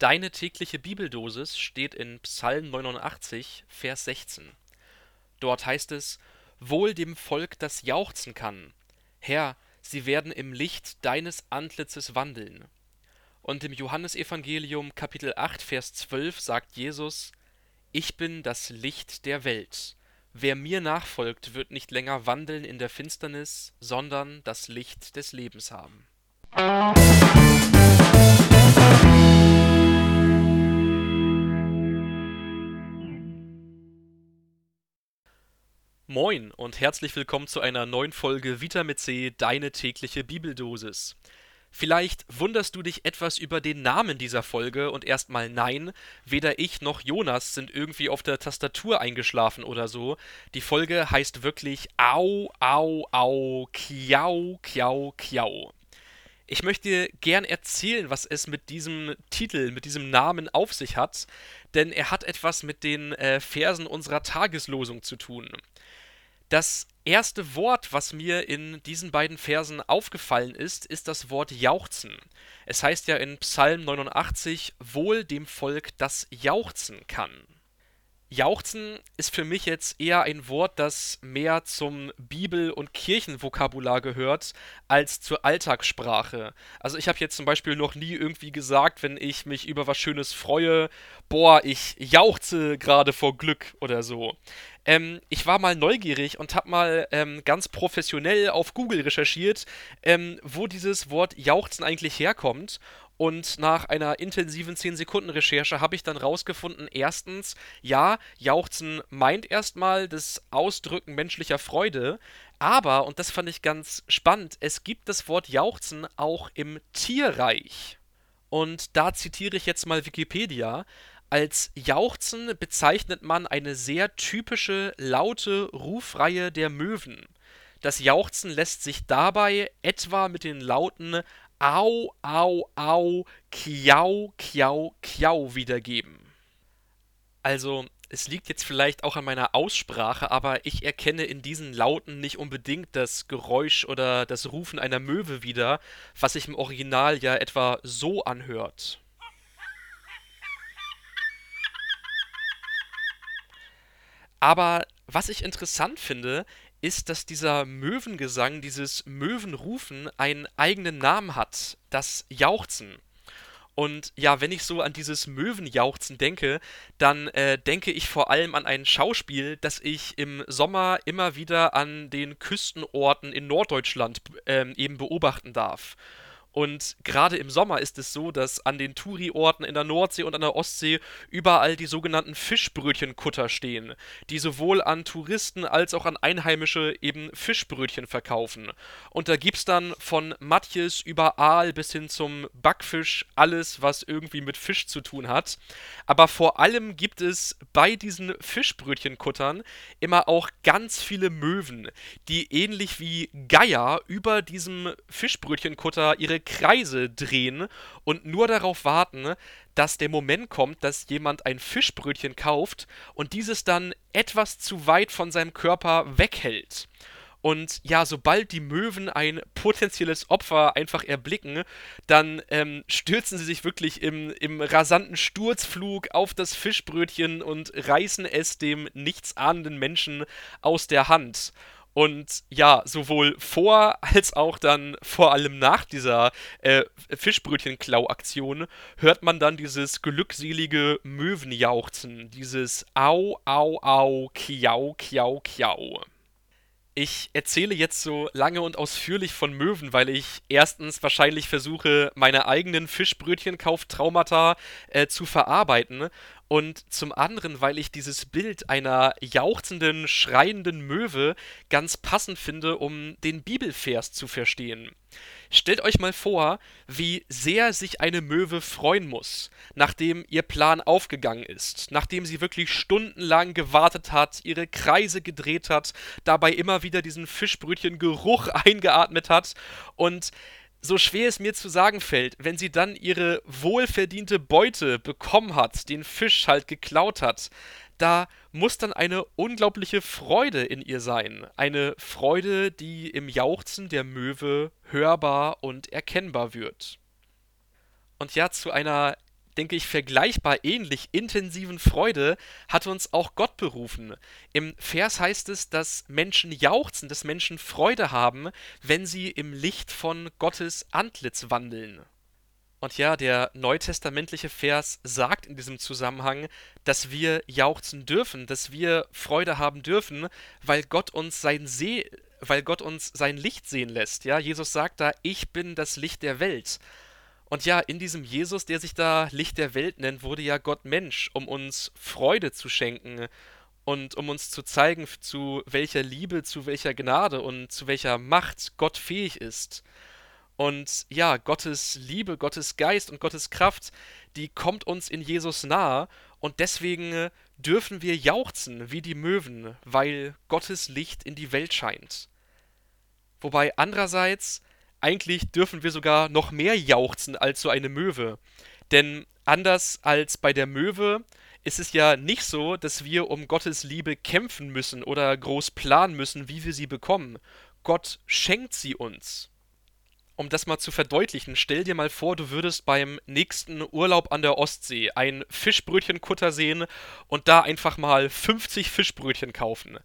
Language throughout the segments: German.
Deine tägliche Bibeldosis steht in Psalm 89, Vers 16. Dort heißt es: Wohl dem Volk, das jauchzen kann. Herr, sie werden im Licht deines Antlitzes wandeln. Und im Johannesevangelium Kapitel 8, Vers 12 sagt Jesus: Ich bin das Licht der Welt. Wer mir nachfolgt, wird nicht länger wandeln in der Finsternis, sondern das Licht des Lebens haben. Moin und herzlich willkommen zu einer neuen Folge Vitamin C, deine tägliche Bibeldosis. Vielleicht wunderst du dich etwas über den Namen dieser Folge und erstmal nein, weder ich noch Jonas sind irgendwie auf der Tastatur eingeschlafen oder so. Die Folge heißt wirklich Au, Au, Au, Kiau, Kiau, Kiau. Ich möchte gern erzählen, was es mit diesem Titel, mit diesem Namen auf sich hat, denn er hat etwas mit den äh, Versen unserer Tageslosung zu tun. Das erste Wort, was mir in diesen beiden Versen aufgefallen ist, ist das Wort jauchzen. Es heißt ja in Psalm 89, wohl dem Volk, das jauchzen kann. Jauchzen ist für mich jetzt eher ein Wort, das mehr zum Bibel- und Kirchenvokabular gehört, als zur Alltagssprache. Also ich habe jetzt zum Beispiel noch nie irgendwie gesagt, wenn ich mich über was Schönes freue, boah, ich jauchze gerade vor Glück oder so. Ähm, ich war mal neugierig und habe mal ähm, ganz professionell auf Google recherchiert, ähm, wo dieses Wort Jauchzen eigentlich herkommt. Und nach einer intensiven 10-Sekunden-Recherche habe ich dann rausgefunden, erstens, ja, Jauchzen meint erstmal das Ausdrücken menschlicher Freude, aber, und das fand ich ganz spannend, es gibt das Wort Jauchzen auch im Tierreich. Und da zitiere ich jetzt mal Wikipedia. Als Jauchzen bezeichnet man eine sehr typische laute Rufreihe der Möwen. Das Jauchzen lässt sich dabei etwa mit den Lauten Au, au, au, Kiau, Kiau, Kiau wiedergeben. Also, es liegt jetzt vielleicht auch an meiner Aussprache, aber ich erkenne in diesen Lauten nicht unbedingt das Geräusch oder das Rufen einer Möwe wieder, was sich im Original ja etwa so anhört. Aber was ich interessant finde, ist, dass dieser Möwengesang, dieses Möwenrufen einen eigenen Namen hat, das Jauchzen. Und ja, wenn ich so an dieses Möwenjauchzen denke, dann äh, denke ich vor allem an ein Schauspiel, das ich im Sommer immer wieder an den Küstenorten in Norddeutschland äh, eben beobachten darf. Und gerade im Sommer ist es so, dass an den Touri-Orten in der Nordsee und an der Ostsee überall die sogenannten Fischbrötchenkutter stehen, die sowohl an Touristen als auch an Einheimische eben Fischbrötchen verkaufen. Und da gibt's dann von Matjes über Aal bis hin zum Backfisch alles, was irgendwie mit Fisch zu tun hat. Aber vor allem gibt es bei diesen Fischbrötchenkuttern immer auch ganz viele Möwen, die ähnlich wie Geier über diesem Fischbrötchenkutter ihre Kreise drehen und nur darauf warten, dass der Moment kommt, dass jemand ein Fischbrötchen kauft und dieses dann etwas zu weit von seinem Körper weghält. Und ja, sobald die Möwen ein potenzielles Opfer einfach erblicken, dann ähm, stürzen sie sich wirklich im, im rasanten Sturzflug auf das Fischbrötchen und reißen es dem nichtsahnenden Menschen aus der Hand. Und ja, sowohl vor als auch dann vor allem nach dieser äh, Fischbrötchenklau-Aktion hört man dann dieses glückselige Möwenjauchzen, dieses Au, Au, Au, Kiau, Kiau, Kiau. Ich erzähle jetzt so lange und ausführlich von Möwen, weil ich erstens wahrscheinlich versuche, meine eigenen Fischbrötchenkauftraumata äh, zu verarbeiten und zum anderen, weil ich dieses Bild einer jauchzenden, schreienden Möwe ganz passend finde, um den Bibelvers zu verstehen. Stellt euch mal vor, wie sehr sich eine Möwe freuen muss, nachdem ihr Plan aufgegangen ist, nachdem sie wirklich stundenlang gewartet hat, ihre Kreise gedreht hat, dabei immer wieder diesen Fischbrötchen-Geruch eingeatmet hat und so schwer es mir zu sagen fällt, wenn sie dann ihre wohlverdiente Beute bekommen hat, den Fisch halt geklaut hat, da muss dann eine unglaubliche Freude in ihr sein. Eine Freude, die im Jauchzen der Möwe hörbar und erkennbar wird. Und ja, zu einer denke ich, vergleichbar ähnlich intensiven Freude hat uns auch Gott berufen. Im Vers heißt es, dass Menschen jauchzen, dass Menschen Freude haben, wenn sie im Licht von Gottes Antlitz wandeln. Und ja, der neutestamentliche Vers sagt in diesem Zusammenhang, dass wir jauchzen dürfen, dass wir Freude haben dürfen, weil Gott uns sein See, weil Gott uns sein Licht sehen lässt. Ja, Jesus sagt da, ich bin das Licht der Welt. Und ja, in diesem Jesus, der sich da Licht der Welt nennt, wurde ja Gott Mensch, um uns Freude zu schenken und um uns zu zeigen, zu welcher Liebe, zu welcher Gnade und zu welcher Macht Gott fähig ist. Und ja, Gottes Liebe, Gottes Geist und Gottes Kraft, die kommt uns in Jesus nahe und deswegen dürfen wir jauchzen wie die Möwen, weil Gottes Licht in die Welt scheint. Wobei andererseits eigentlich dürfen wir sogar noch mehr jauchzen als so eine Möwe. Denn anders als bei der Möwe ist es ja nicht so, dass wir um Gottes Liebe kämpfen müssen oder groß planen müssen, wie wir sie bekommen. Gott schenkt sie uns um das mal zu verdeutlichen, stell dir mal vor, du würdest beim nächsten Urlaub an der Ostsee ein Fischbrötchenkutter sehen und da einfach mal 50 Fischbrötchen kaufen.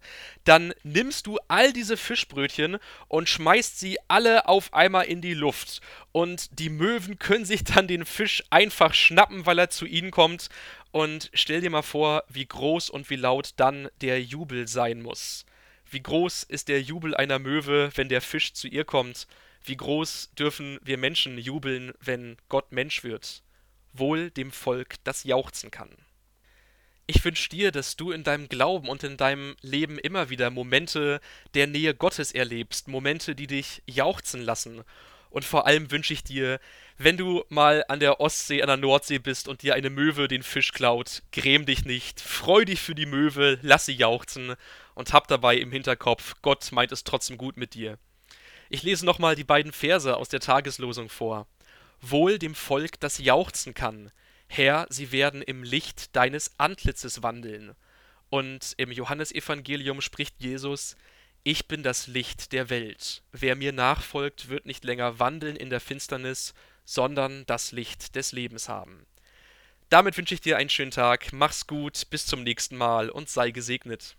Dann nimmst du all diese Fischbrötchen und schmeißt sie alle auf einmal in die Luft. Und die Möwen können sich dann den Fisch einfach schnappen, weil er zu ihnen kommt. Und stell dir mal vor, wie groß und wie laut dann der Jubel sein muss. Wie groß ist der Jubel einer Möwe, wenn der Fisch zu ihr kommt? Wie groß dürfen wir Menschen jubeln, wenn Gott Mensch wird? Wohl dem Volk, das jauchzen kann. Ich wünsche dir, dass du in deinem Glauben und in deinem Leben immer wieder Momente der Nähe Gottes erlebst, Momente, die dich jauchzen lassen. Und vor allem wünsche ich dir, wenn du mal an der Ostsee, an der Nordsee bist und dir eine Möwe den Fisch klaut, gräm dich nicht, freu dich für die Möwe, lass sie jauchzen und hab dabei im Hinterkopf, Gott meint es trotzdem gut mit dir. Ich lese nochmal die beiden Verse aus der Tageslosung vor. Wohl dem Volk, das jauchzen kann. Herr, sie werden im Licht deines Antlitzes wandeln. Und im Johannesevangelium spricht Jesus, ich bin das Licht der Welt. Wer mir nachfolgt, wird nicht länger wandeln in der Finsternis, sondern das Licht des Lebens haben. Damit wünsche ich dir einen schönen Tag, mach's gut, bis zum nächsten Mal und sei gesegnet.